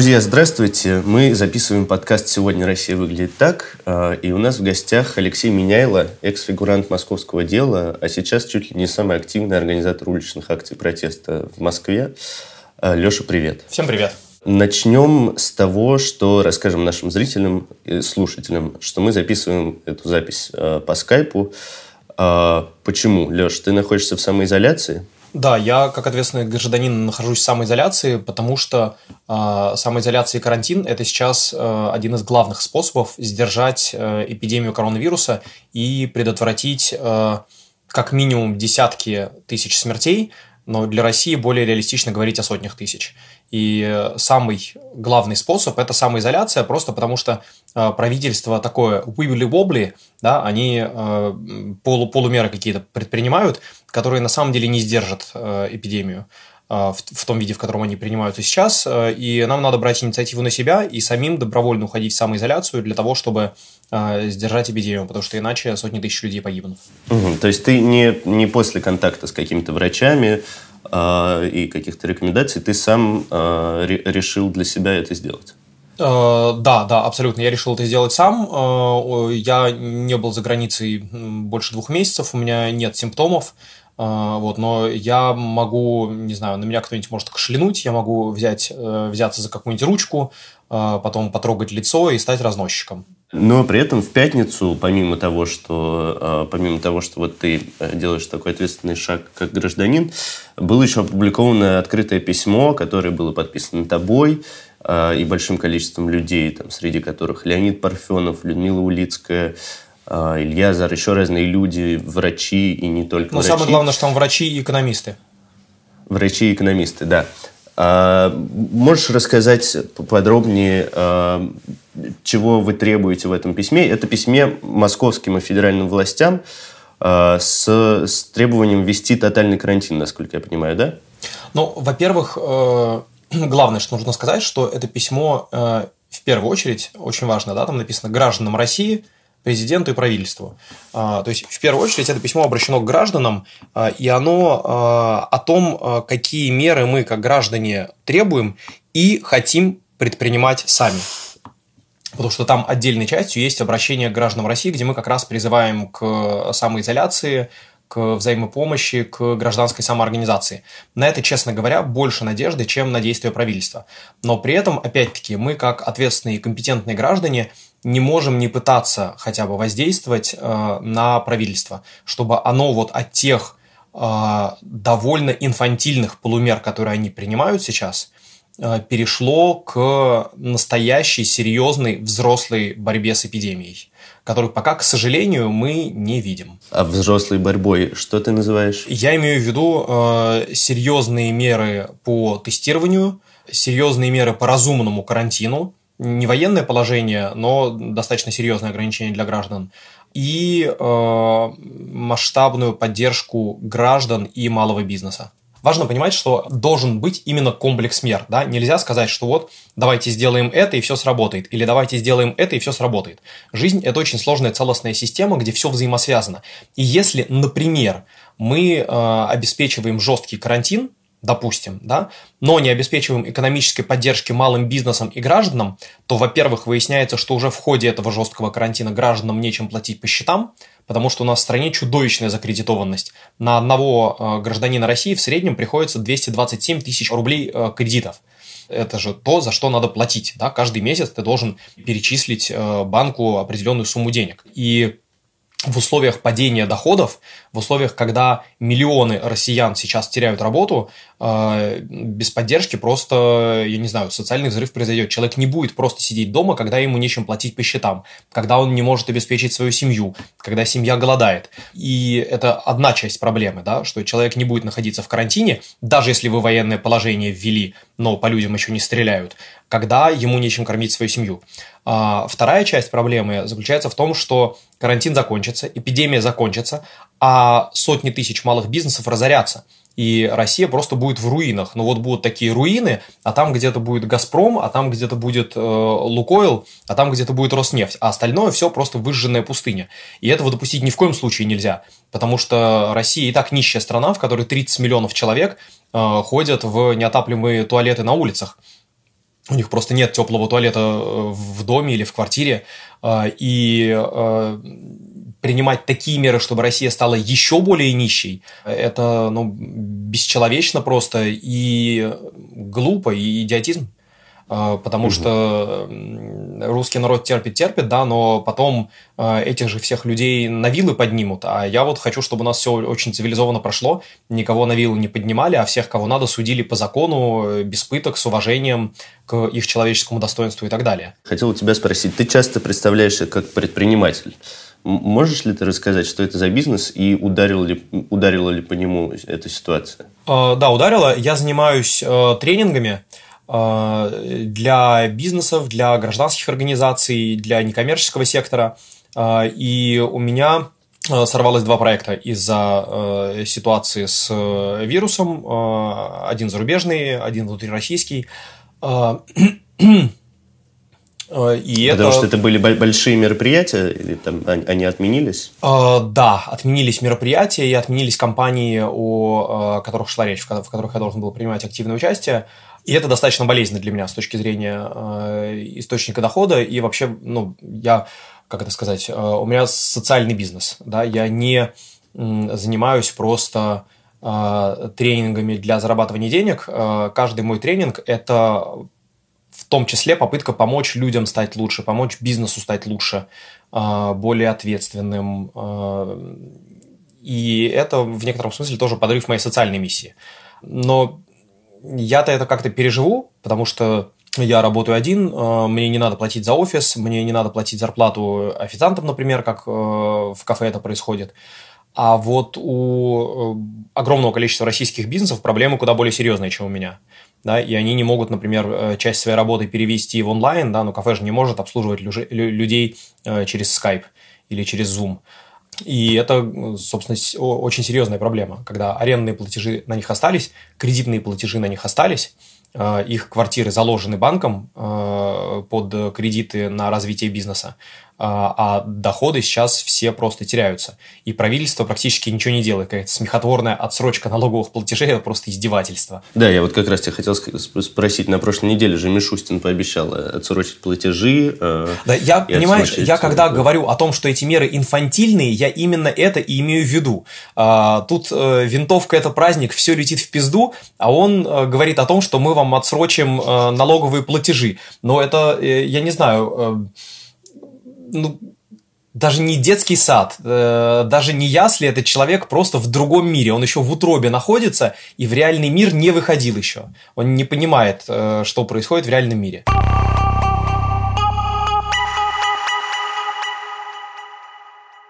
Друзья, здравствуйте. Мы записываем подкаст «Сегодня Россия выглядит так». А, и у нас в гостях Алексей Меняйло, экс-фигурант московского дела, а сейчас чуть ли не самый активный организатор уличных акций протеста в Москве. А, Леша, привет. Всем привет. Начнем с того, что расскажем нашим зрителям и слушателям, что мы записываем эту запись а, по скайпу. Почему? Леш, ты находишься в самоизоляции? Да, я как ответственный гражданин нахожусь в самоизоляции, потому что э, самоизоляция и карантин – это сейчас э, один из главных способов сдержать э, эпидемию коронавируса и предотвратить э, как минимум десятки тысяч смертей, но для России более реалистично говорить о сотнях тысяч. И самый главный способ – это самоизоляция, просто потому что э, правительство такое wibbly-wobbly, да, они э, полу полумеры какие-то предпринимают, которые на самом деле не сдержат э, эпидемию в, в том виде, в котором они принимаются сейчас. И нам надо брать инициативу на себя и самим добровольно уходить в самоизоляцию для того, чтобы сдержать эпидемию, потому что иначе сотни тысяч людей погибнут. Угу. То есть ты не, не после контакта с какими-то врачами, э, и каких-то рекомендаций, ты сам э, решил для себя это сделать? Э, да, да, абсолютно. Я решил это сделать сам. Э, я не был за границей больше двух месяцев, у меня нет симптомов. Э, вот, но я могу, не знаю, на меня кто-нибудь может кашлянуть, я могу взять, взяться за какую-нибудь ручку, потом потрогать лицо и стать разносчиком. Но при этом в пятницу, помимо того, что, а, помимо того, что вот ты э, делаешь такой ответственный шаг как гражданин, было еще опубликовано открытое письмо, которое было подписано тобой а, и большим количеством людей, там, среди которых Леонид Парфенов, Людмила Улицкая, а, Илья Зар, еще разные люди, врачи и не только Но врачи. самое главное, что там врачи и экономисты. Врачи и экономисты, да. Можешь рассказать подробнее, чего вы требуете в этом письме. Это письме московским и федеральным властям э, с, с требованием ввести тотальный карантин, насколько я понимаю, да? Ну, во-первых, э, главное, что нужно сказать, что это письмо э, в первую очередь, очень важно, да, там написано гражданам России, президенту и правительству. То есть, в первую очередь, это письмо обращено к гражданам, и оно о том, какие меры мы, как граждане, требуем и хотим предпринимать сами потому что там отдельной частью есть обращение к гражданам России, где мы как раз призываем к самоизоляции, к взаимопомощи, к гражданской самоорганизации. На это, честно говоря, больше надежды, чем на действия правительства. Но при этом, опять-таки, мы, как ответственные и компетентные граждане, не можем не пытаться хотя бы воздействовать э, на правительство, чтобы оно вот от тех э, довольно инфантильных полумер, которые они принимают сейчас, Э, перешло к настоящей серьезной взрослой борьбе с эпидемией, которую пока, к сожалению, мы не видим. А взрослой борьбой что ты называешь? Я имею в виду э, серьезные меры по тестированию, серьезные меры по разумному карантину, не военное положение, но достаточно серьезное ограничение для граждан, и э, масштабную поддержку граждан и малого бизнеса важно понимать, что должен быть именно комплекс мер. Да? Нельзя сказать, что вот давайте сделаем это и все сработает, или давайте сделаем это и все сработает. Жизнь – это очень сложная целостная система, где все взаимосвязано. И если, например, мы э, обеспечиваем жесткий карантин, допустим, да, но не обеспечиваем экономической поддержки малым бизнесом и гражданам, то, во-первых, выясняется, что уже в ходе этого жесткого карантина гражданам нечем платить по счетам, потому что у нас в стране чудовищная закредитованность. На одного э, гражданина России в среднем приходится 227 тысяч рублей э, кредитов. Это же то, за что надо платить. Да? Каждый месяц ты должен перечислить э, банку определенную сумму денег. И в условиях падения доходов, в условиях, когда миллионы россиян сейчас теряют работу, э, без поддержки просто, я не знаю, социальный взрыв произойдет. Человек не будет просто сидеть дома, когда ему нечем платить по счетам, когда он не может обеспечить свою семью, когда семья голодает. И это одна часть проблемы, да, что человек не будет находиться в карантине, даже если вы военное положение ввели, но по людям еще не стреляют, когда ему нечем кормить свою семью. А вторая часть проблемы заключается в том, что карантин закончится, эпидемия закончится, а сотни тысяч малых бизнесов разорятся. И Россия просто будет в руинах. Ну вот будут такие руины, а там где-то будет Газпром, а там где-то будет э, Лукойл, а там где-то будет Роснефть. А остальное все просто выжженная пустыня. И этого допустить ни в коем случае нельзя. Потому что Россия и так нищая страна, в которой 30 миллионов человек э, ходят в неотапливаемые туалеты на улицах. У них просто нет теплого туалета в доме или в квартире, и принимать такие меры, чтобы Россия стала еще более нищей, это ну, бесчеловечно просто и глупо, и идиотизм. А, потому угу. что русский народ терпит, терпит, да, но потом а, этих же всех людей на вилы поднимут. А я вот хочу, чтобы у нас все очень цивилизованно прошло, никого на вилы не поднимали, а всех, кого надо, судили по закону, без пыток, с уважением к их человеческому достоинству и так далее. Хотел у тебя спросить, ты часто представляешься как предприниматель. Можешь ли ты рассказать, что это за бизнес и ударила ли, ударила ли по нему эта ситуация? А, да, ударила. Я занимаюсь э, тренингами э, для бизнесов, для гражданских организаций, для некоммерческого сектора. Э, и у меня сорвалось два проекта из-за ситуации с вирусом. Один зарубежный, один внутрироссийский. Э, и Потому это... что это были большие мероприятия, или там они отменились? Э, да, отменились мероприятия и отменились компании, о э, которых шла речь, в которых я должен был принимать активное участие. И это достаточно болезненно для меня с точки зрения источника дохода. И вообще, ну, я, как это сказать, у меня социальный бизнес. Да? Я не занимаюсь просто тренингами для зарабатывания денег. Каждый мой тренинг – это в том числе попытка помочь людям стать лучше, помочь бизнесу стать лучше, а, более ответственным. А, и это в некотором смысле тоже подрыв моей социальной миссии. Но я-то это как-то переживу, потому что я работаю один, а, мне не надо платить за офис, мне не надо платить зарплату официантам, например, как в кафе это происходит. А вот у э, огромного количества российских бизнесов проблемы куда более серьезные, чем у меня да, и они не могут, например, э, часть своей работы перевести в онлайн, да, но кафе же не может обслуживать людей э, через Skype или через Zoom. И это, собственно, очень серьезная проблема, когда арендные платежи на них остались, кредитные платежи на них остались, э, их квартиры заложены банком под кредиты на развитие бизнеса, а, а доходы сейчас все просто теряются. И правительство практически ничего не делает. Какая-то смехотворная отсрочка налоговых платежей – это просто издевательство. Да, я вот как раз тебя хотел спросить. На прошлой неделе же Мишустин пообещал э, отсрочить платежи. Э, да, я, понимаешь, я когда да. говорю о том, что эти меры инфантильные, я именно это и имею в виду. А, тут э, винтовка – это праздник, все летит в пизду, а он говорит о том, что мы вам отсрочим налоговые платежи. Но это, я не знаю ну, даже не детский сад, э, даже не ясли, этот человек просто в другом мире. Он еще в утробе находится и в реальный мир не выходил еще. Он не понимает, э, что происходит в реальном мире.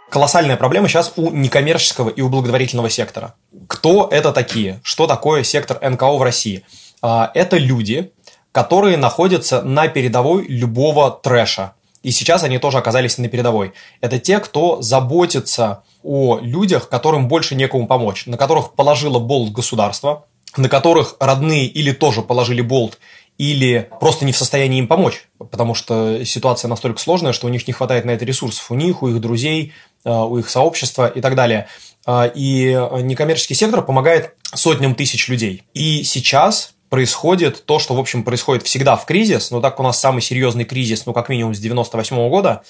Колоссальная проблема сейчас у некоммерческого и у благотворительного сектора. Кто это такие? Что такое сектор НКО в России? А, это люди, которые находятся на передовой любого трэша и сейчас они тоже оказались на передовой. Это те, кто заботится о людях, которым больше некому помочь, на которых положило болт государство, на которых родные или тоже положили болт, или просто не в состоянии им помочь, потому что ситуация настолько сложная, что у них не хватает на это ресурсов, у них, у их друзей, э, у их сообщества и так далее. Э, и некоммерческий сектор помогает сотням тысяч людей. И сейчас происходит то, что, в общем, происходит всегда в кризис, но так у нас самый серьезный кризис, ну, как минимум с 98 -го года,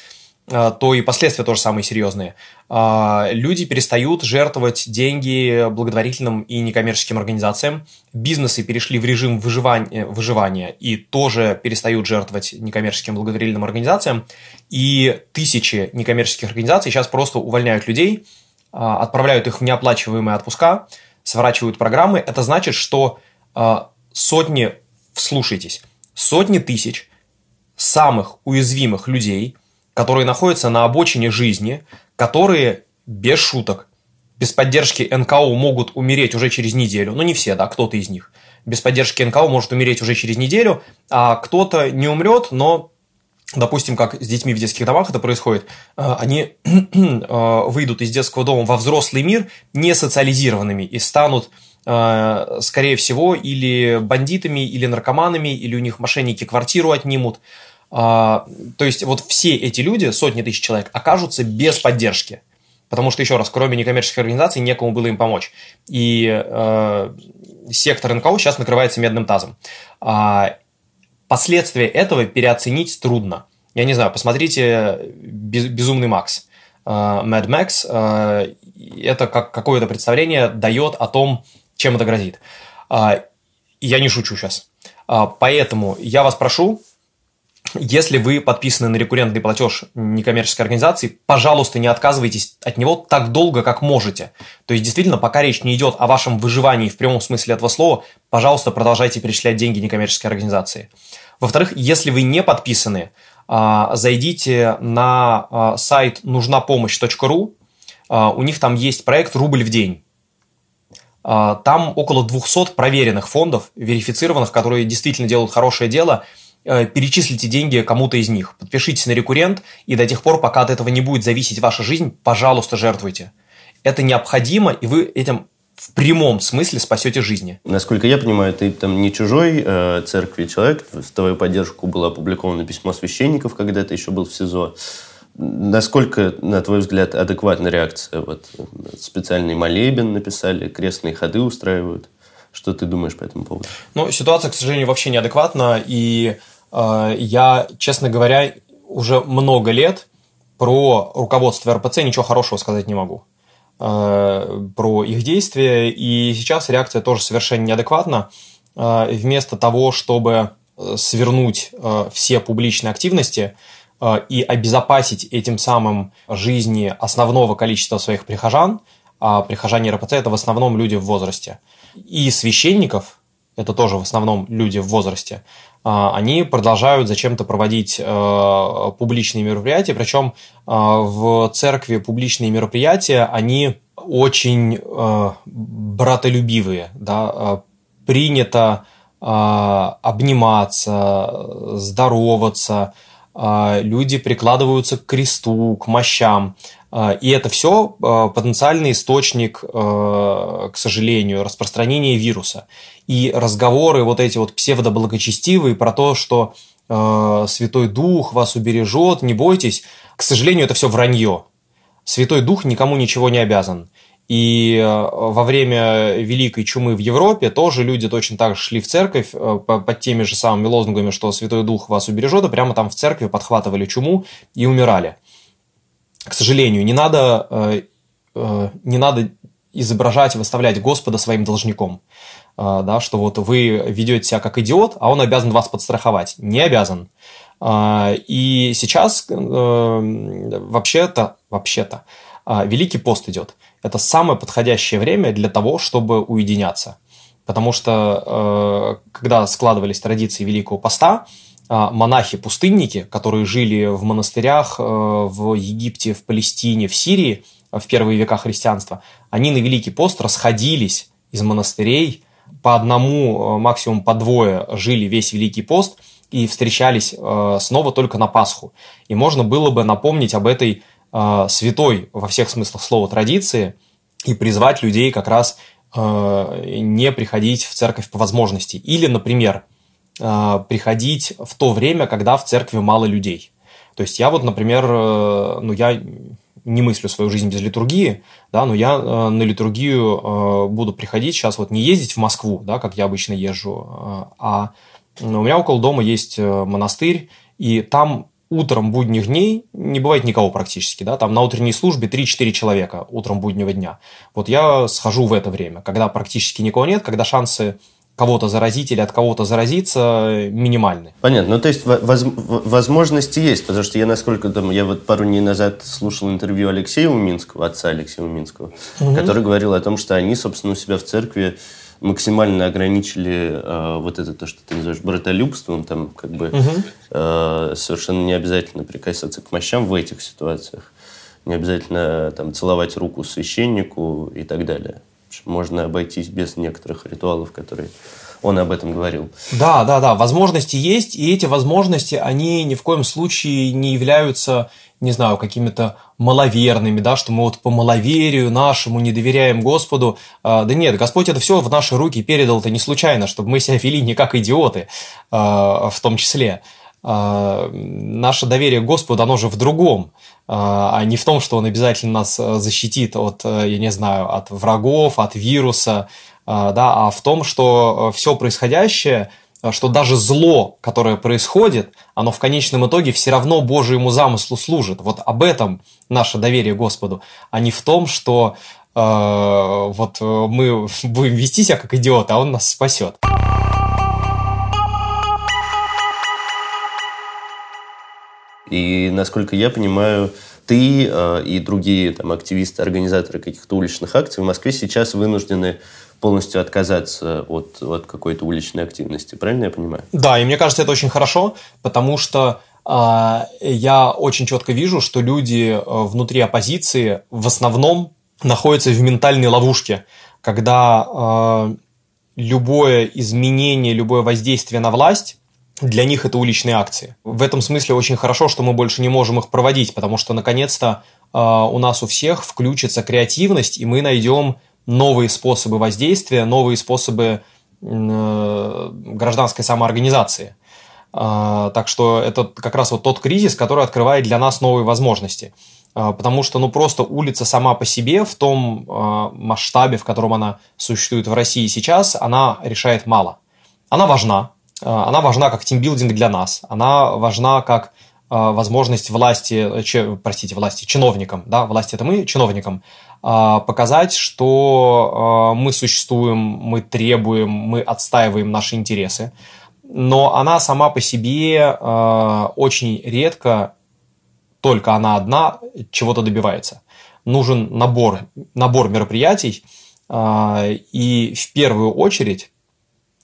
э, то и последствия тоже самые серьезные. Э, люди перестают жертвовать деньги благотворительным и некоммерческим организациям. Бизнесы перешли в режим выживания, выживания и тоже перестают жертвовать некоммерческим благотворительным организациям. И тысячи некоммерческих организаций сейчас просто увольняют людей, э, отправляют их в неоплачиваемые отпуска, сворачивают программы. Это значит, что сотни, вслушайтесь, сотни тысяч самых уязвимых людей, которые находятся на обочине жизни, которые без шуток, без поддержки НКО могут умереть уже через неделю. Ну, не все, да, кто-то из них. Без поддержки НКО может умереть уже через неделю, а кто-то не умрет, но, допустим, как с детьми в детских домах это происходит, э, они э, выйдут из детского дома во взрослый мир не социализированными и станут скорее всего, или бандитами, или наркоманами, или у них мошенники квартиру отнимут. А, то есть вот все эти люди, сотни тысяч человек, окажутся без поддержки. Потому что, еще раз, кроме некоммерческих организаций, некому было им помочь. И э, сектор НКО сейчас накрывается медным тазом. А, последствия этого переоценить трудно. Я не знаю, посмотрите «Безумный Макс». Mad Max это как какое-то представление дает о том, чем это грозит. Я не шучу сейчас. Поэтому я вас прошу, если вы подписаны на рекуррентный платеж некоммерческой организации, пожалуйста, не отказывайтесь от него так долго, как можете. То есть, действительно, пока речь не идет о вашем выживании в прямом смысле этого слова, пожалуйста, продолжайте перечислять деньги некоммерческой организации. Во-вторых, если вы не подписаны, а, зайдите на а, сайт нужнапомощь.ру. А, у них там есть проект «Рубль в день». Там около 200 проверенных фондов, верифицированных, которые действительно делают хорошее дело – Э, перечислите деньги кому-то из них, подпишитесь на рекуррент, и до тех пор, пока от этого не будет зависеть ваша жизнь, пожалуйста, жертвуйте. Это необходимо, и вы этим в прямом смысле спасете жизни. Насколько я понимаю, ты там не чужой э, церкви человек. В твою поддержку было опубликовано письмо священников, когда ты еще был в СИЗО. Насколько, на твой взгляд, адекватна реакция? Вот специальный молебен написали, крестные ходы устраивают. Что ты думаешь по этому поводу? Ну, ситуация, к сожалению, вообще неадекватна, и э, я, честно говоря, уже много лет про руководство РПЦ ничего хорошего сказать не могу э, про их действия, и сейчас реакция тоже совершенно неадекватна. Э, вместо того, чтобы э, свернуть э, все публичные активности и обезопасить этим самым жизни основного количества своих прихожан, а прихожане РПЦ – это в основном люди в возрасте – и священников, это тоже в основном люди в возрасте, а, они продолжают зачем-то проводить э, публичные мероприятия, причем э, в церкви публичные мероприятия, они очень э, братолюбивые, да, принято обниматься, здороваться, люди прикладываются к кресту, к мощам. А, и это все а, потенциальный источник, а, к сожалению, распространения вируса. И разговоры вот эти вот псевдоблагочестивые про то, что Святой Дух вас убережет, не бойтесь, к сожалению, это все вранье. Святой Дух никому ничего не обязан. И во время Великой Чумы в Европе тоже люди точно так же шли в церковь под теми же самыми лозунгами, что Святой Дух вас убережет, и прямо там в церкви подхватывали чуму и умирали к сожалению, не надо, э, э, не надо изображать, выставлять Господа своим должником. Э, да, что вот вы ведете себя как идиот, а он обязан вас подстраховать. Не обязан. И сейчас вообще-то, вообще-то, Великий пост идет. Это самое подходящее время для того, чтобы уединяться. Потому что когда складывались традиции Великого поста, а, монахи-пустынники, которые жили в монастырях э, в Египте, в Палестине, в Сирии в первые века христианства, они на Великий пост расходились из монастырей, по одному, э, максимум по двое жили весь Великий пост и встречались э, снова только на Пасху. И можно было бы напомнить об этой святой во всех смыслах слова традиции и призвать людей как раз не приходить в церковь по возможности. Или, например, э, приходить в то время, когда в церкви мало людей. То есть я вот, например, э, ну я не мыслю свою жизнь без литургии, да, но я э, на литургию э, буду приходить сейчас вот не ездить в Москву, да, как я обычно езжу, э, а у меня около дома есть монастырь, и там утром будних дней не бывает никого практически, да, там на утренней службе 3-4 человека утром буднего дня. Вот я схожу в это время, когда практически никого нет, когда шансы кого-то заразить или от кого-то заразиться минимальны. Понятно. Ну, то есть воз, возможности есть, потому что я насколько там, я вот пару дней назад слушал интервью Алексея Уминского, отца Алексея Уминского, угу. который говорил о том, что они, собственно, у себя в церкви максимально ограничили э, вот это то, что ты называешь братолюбством, там как бы угу. э, совершенно не обязательно прикасаться к мощам в этих ситуациях, не обязательно там целовать руку священнику и так далее можно обойтись без некоторых ритуалов, которые он об этом говорил. Да, да, да, возможности есть, и эти возможности, они ни в коем случае не являются, не знаю, какими-то маловерными, да, что мы вот по маловерию нашему не доверяем Господу. А, да нет, Господь это все в наши руки передал это не случайно, чтобы мы себя вели не как идиоты а, в том числе. А, наше доверие Господу, оно же в другом, а, не в том, что Он обязательно нас э, защитит от, э, я не знаю, от врагов, от вируса, да, а в том, что э, все происходящее что даже зло, которое происходит, оно в конечном итоге все равно Божьему замыслу служит. Вот об этом наше доверие Господу, а не в том, что э, вот мы будем вести себя как идиоты, а Он нас спасет. И, насколько я понимаю, ты э, и другие там, активисты, организаторы каких-то уличных акций в Москве сейчас вынуждены полностью отказаться от, от какой-то уличной активности. Правильно я понимаю? Да, и мне кажется, это очень хорошо, потому что э, я очень четко вижу, что люди э, внутри оппозиции в основном находятся в ментальной ловушке, когда э, любое изменение, любое воздействие на власть для них это уличные акции. В этом смысле очень хорошо, что мы больше не можем их проводить, потому что наконец-то э, у нас у всех включится креативность, и мы найдем новые способы воздействия, новые способы э, гражданской самоорганизации. Э, так что это как раз вот тот кризис, который открывает для нас новые возможности. Э, потому что ну просто улица сама по себе в том масштабе, в котором она существует в России сейчас, она решает мало. Она важна, она важна как тимбилдинг для нас, она важна как возможность власти, че, простите, власти, чиновникам, да, власти это мы, чиновникам, показать, что мы существуем, мы требуем, мы отстаиваем наши интересы. Но она сама по себе очень редко только она одна чего-то добивается. Нужен набор, набор мероприятий, и в первую очередь,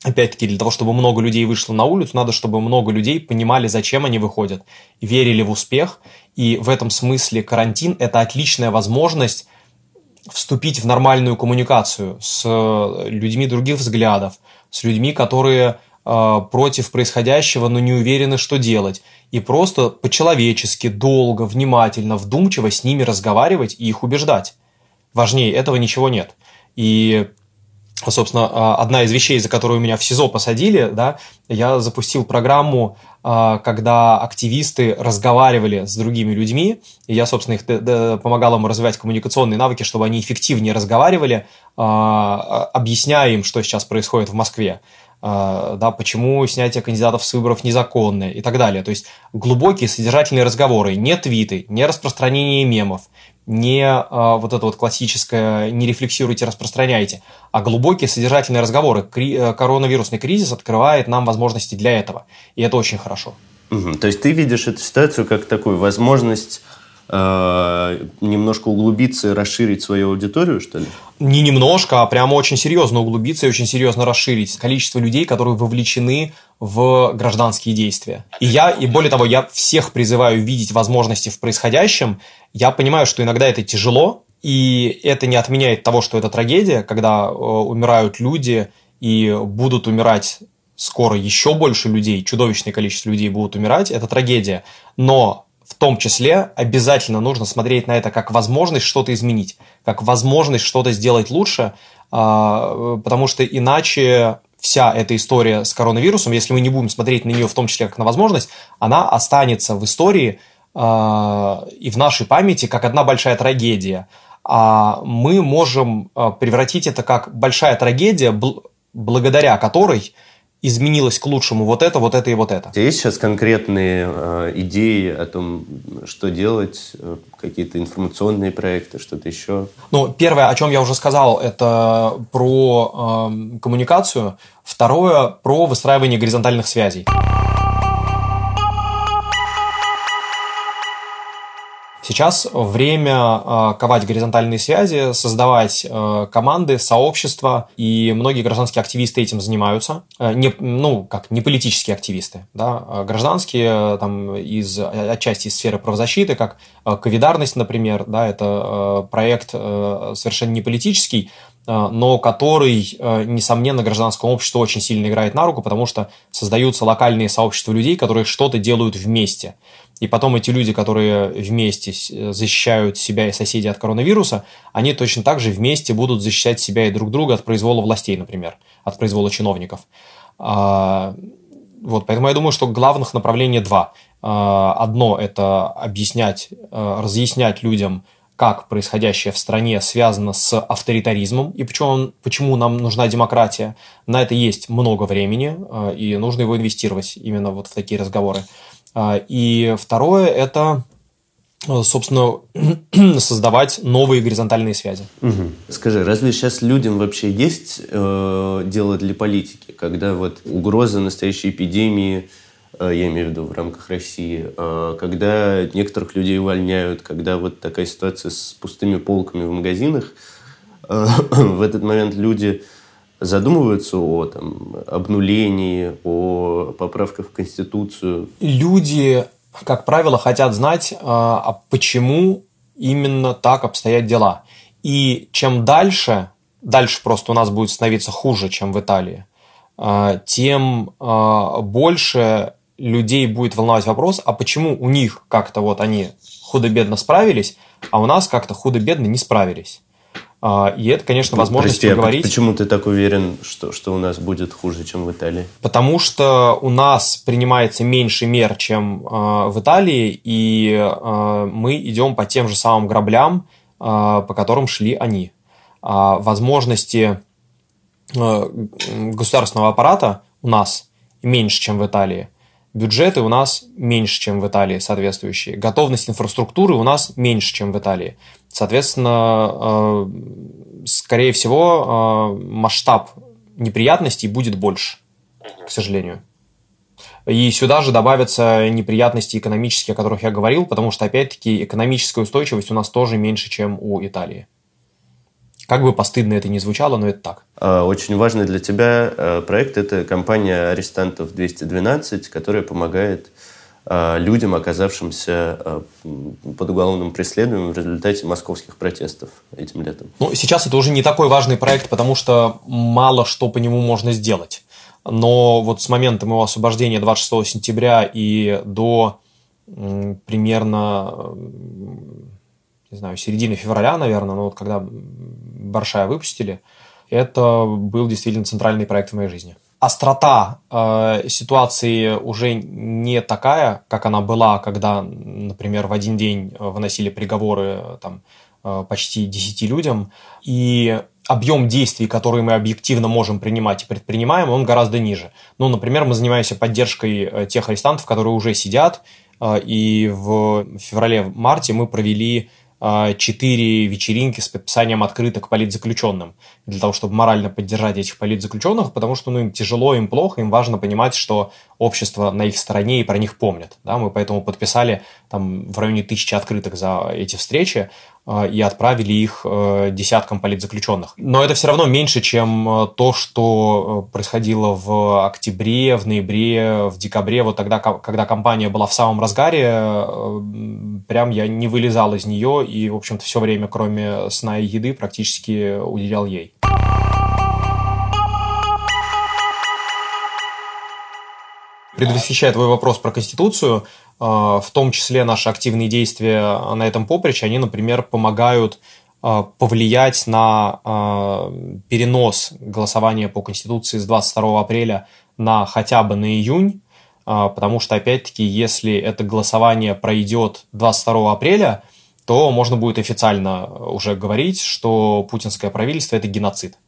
опять-таки, для того, чтобы много людей вышло на улицу, надо, чтобы много людей понимали, зачем они выходят, верили в успех, и в этом смысле карантин – это отличная возможность вступить в нормальную коммуникацию с людьми других взглядов, с людьми, которые э, против происходящего, но не уверены, что делать и просто по-человечески, долго, внимательно, вдумчиво с ними разговаривать и их убеждать. Важнее этого ничего нет. И собственно, а, одна из вещей, за которую меня в СИЗО посадили, да, я запустил программу, а, когда активисты разговаривали с другими людьми, и я, собственно, их помогал им развивать коммуникационные навыки, чтобы они эффективнее разговаривали, а, объясняя им, что сейчас происходит в Москве. Да, почему снятие кандидатов с выборов незаконное и так далее. То есть глубокие содержательные разговоры, не твиты, не распространение мемов, не а, вот это вот классическое «не рефлексируйте, распространяйте», а глубокие содержательные разговоры. Кри- э, коронавирусный кризис открывает нам возможности для этого, и это очень хорошо. Угу. То есть ты видишь эту ситуацию как такую возможность э, немножко углубиться и расширить свою аудиторию, что ли? Не немножко, а прямо очень серьезно углубиться и очень серьезно расширить количество людей, которые вовлечены в гражданские действия. И я, и более того, я всех призываю видеть возможности в происходящем. Я понимаю, что иногда это тяжело, и это не отменяет того, что это трагедия, когда э, умирают люди и будут умирать скоро еще больше людей, чудовищное количество людей будут умирать, это трагедия. Но в том числе обязательно нужно смотреть на это как возможность что-то изменить, как возможность что-то сделать лучше, а, потому что иначе вся эта история с коронавирусом, если мы не будем смотреть на нее в том числе как на возможность, она останется в истории а, и в нашей памяти как одна большая трагедия. А мы можем а, превратить это как большая трагедия, благодаря которой изменилось к лучшему вот это, вот это и вот это. У тебя есть сейчас конкретные э, идеи о том, что делать, э, какие-то информационные проекты, что-то еще? Ну, первое, о чем я уже сказал, это про э, коммуникацию. Второе, про выстраивание горизонтальных связей. Сейчас время э, ковать горизонтальные связи, создавать э, команды, сообщества, и многие гражданские активисты этим занимаются. Э, не, ну, как, не политические активисты, да, а гражданские, там, из, отчасти из сферы правозащиты, как Ковидарность, например, да, это проект совершенно не политический, но который, несомненно, гражданскому обществу очень сильно играет на руку, потому что создаются локальные сообщества людей, которые что-то делают вместе. И потом эти люди, которые вместе защищают себя и соседей от коронавируса, они точно так же вместе будут защищать себя и друг друга от произвола властей, например, от произвола чиновников. А, вот, поэтому я думаю, что главных направлений два. А, одно – это объяснять, а, разъяснять людям, как происходящее в стране связано с авторитаризмом и почему, почему нам нужна демократия. На это есть много времени, э, и нужно его инвестировать именно вот в такие разговоры. Э, и второе – это э, собственно, создавать новые горизонтальные связи. Угу. Скажи, разве сейчас людям вообще есть э, дело для политики, когда вот угроза настоящей эпидемии – я имею в виду в рамках России, э, когда некоторых людей увольняют, когда вот такая ситуация с пустыми полками в магазинах, э, в этот момент люди задумываются о там, обнулении, о поправках в Конституцию? Люди, как правило, хотят знать, а почему именно так обстоят дела. И чем дальше, дальше просто у нас будет становиться хуже, чем в Италии, тем больше людей будет волновать вопрос, а почему у них как-то вот они худо-бедно справились, а у нас как-то худо-бедно не справились. А, и это, конечно, возможность Прости, поговорить. А почему ты так уверен, что, что у нас будет хуже, чем в Италии? Потому что у нас принимается меньше мер, чем э, в Италии, и э, мы идем по тем же самым граблям, э, по которым шли они. Э, возможности э, государственного аппарата у нас меньше, чем в Италии. Бюджеты у нас меньше, чем в Италии соответствующие. Готовность инфраструктуры у нас меньше, чем в Италии. Соответственно, э, скорее всего, э, масштаб неприятностей будет больше, к сожалению. И сюда же добавятся неприятности экономические, о которых я говорил, потому что, опять-таки, экономическая устойчивость у нас тоже меньше, чем у Италии. Как бы постыдно это ни звучало, но это так. А, очень важный для тебя э, проект – это компания арестантов 212, которая помогает а, людям, оказавшимся а, под уголовным преследованием в результате московских протестов этим летом. Ну, сейчас это уже не такой важный проект, потому что мало что по нему можно сделать. Но вот с момента моего освобождения 26 сентября и до примерно не знаю, середины февраля, наверное, ну вот когда Баршая выпустили, это был действительно центральный проект в моей жизни. Острота э, ситуации уже не такая, как она была, когда, например, в один день э, выносили приговоры там, э, почти 10 людям, и объем действий, которые мы объективно можем принимать и предпринимаем, он гораздо ниже. Ну, например, мы занимаемся поддержкой э, тех арестантов, которые уже сидят, э, и в феврале-марте мы провели четыре вечеринки с подписанием открыток политзаключенным для того, чтобы морально поддержать этих политзаключенных, потому что ну, им тяжело, им плохо, им важно понимать, что общество на их стороне и про них помнит. Да? Мы поэтому подписали там, в районе тысячи открыток за эти встречи и отправили их э, десяткам политзаключенных. Но это все равно меньше, чем э, то, что происходило в октябре, в ноябре, в декабре, вот тогда, когда компания была в самом разгаре, прям я не вылезал из нее и, в общем-то, все время, кроме сна и еды, практически уделял ей. Предвосхищая твой вопрос про Конституцию, э, в том числе наши активные действия на этом поприще, они, например, помогают э, повлиять на э, перенос голосования по Конституции с 22 апреля на хотя бы на июнь, потому что, опять-таки, если это голосование пройдет 22 апреля, то можно будет официально уже говорить, что путинское правительство – это геноцид.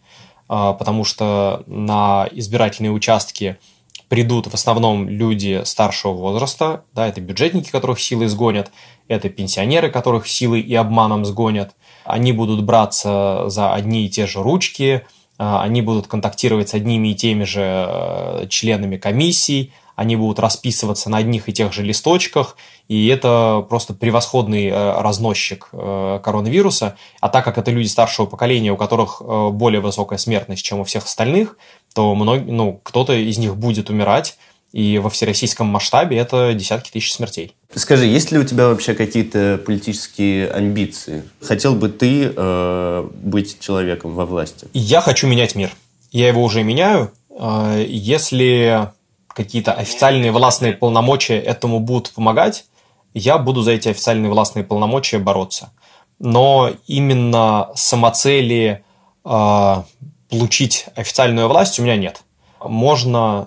Потому что на избирательные участки – придут в основном люди старшего возраста, да, это бюджетники, которых силы сгонят, это пенсионеры, которых силой и обманом сгонят. Они будут браться за одни и те же ручки, а, они будут контактировать с одними и теми же э, членами комиссий, они будут расписываться на одних и тех же листочках, и это просто превосходный э, разносчик э, коронавируса. А так как это люди старшего поколения, у которых более высокая смертность, чем у всех остальных, то мног... ну, кто-то из них будет умирать, и во всероссийском масштабе это десятки тысяч смертей. Скажи, есть ли у тебя вообще какие-то политические амбиции? Хотел бы ты э, быть человеком во власти? Я хочу менять мир. Я его уже меняю. Э, если какие-то официальные властные полномочия этому будут помогать, я буду за эти официальные властные полномочия бороться. Но именно самоцели э, получить официальную власть у меня нет. Можно,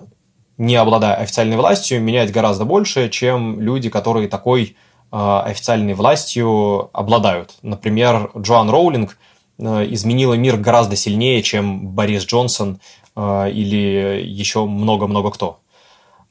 не обладая официальной властью, менять гораздо больше, чем люди, которые такой официальной властью обладают. Например, Джоан Роулинг изменила мир гораздо сильнее, чем Борис Джонсон или еще много-много кто.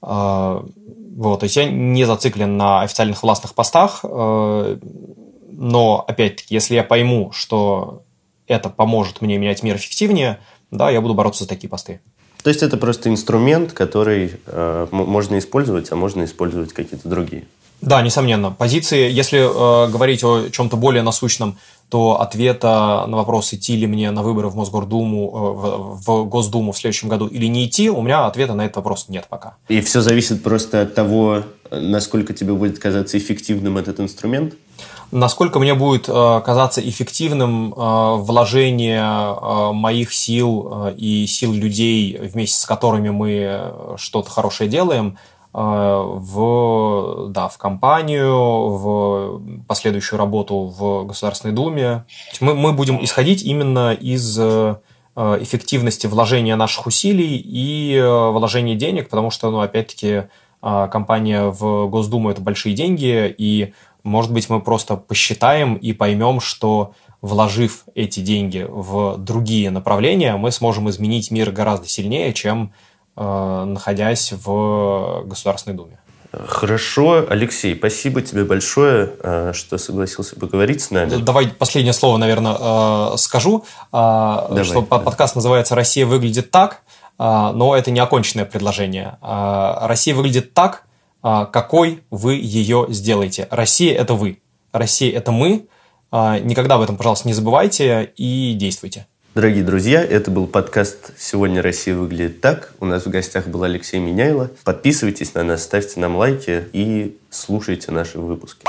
Вот, то есть я не зациклен на официальных властных постах, но, опять-таки, если я пойму, что это поможет мне менять мир эффективнее, да, я буду бороться за такие посты. То есть это просто инструмент, который э, можно использовать, а можно использовать какие-то другие. Да, несомненно. Позиции, если э, говорить о чем-то более насущном, то ответа на вопрос, идти ли мне на выборы в Мосгордуму, э, в, в Госдуму в следующем году или не идти, у меня ответа на этот вопрос нет пока. И все зависит просто от того, насколько тебе будет казаться эффективным этот инструмент? насколько мне будет э, казаться эффективным э, вложение моих сил и сил людей, вместе с которыми мы что-то хорошее делаем, в, да, в компанию, в последующую работу в Государственной Думе. Мы, мы будем исходить именно из эффективности вложения наших усилий и вложения денег, потому что, ну, опять-таки, компания в Госдуму – это большие деньги, и может быть, мы просто посчитаем и поймем, что вложив эти деньги в другие направления, мы сможем изменить мир гораздо сильнее, чем э, находясь в Государственной Думе. Хорошо, Алексей, спасибо тебе большое, э, что согласился поговорить с нами. Давай последнее слово, наверное, э, скажу. Э, Давай, что да. подкаст называется «Россия выглядит так», но это не оконченное предложение. Россия выглядит так, какой вы ее сделаете. Россия – это вы. Россия – это мы. Никогда об этом, пожалуйста, не забывайте и действуйте. Дорогие друзья, это был подкаст «Сегодня Россия выглядит так». У нас в гостях был Алексей Меняйло. Подписывайтесь на нас, ставьте нам лайки и слушайте наши выпуски.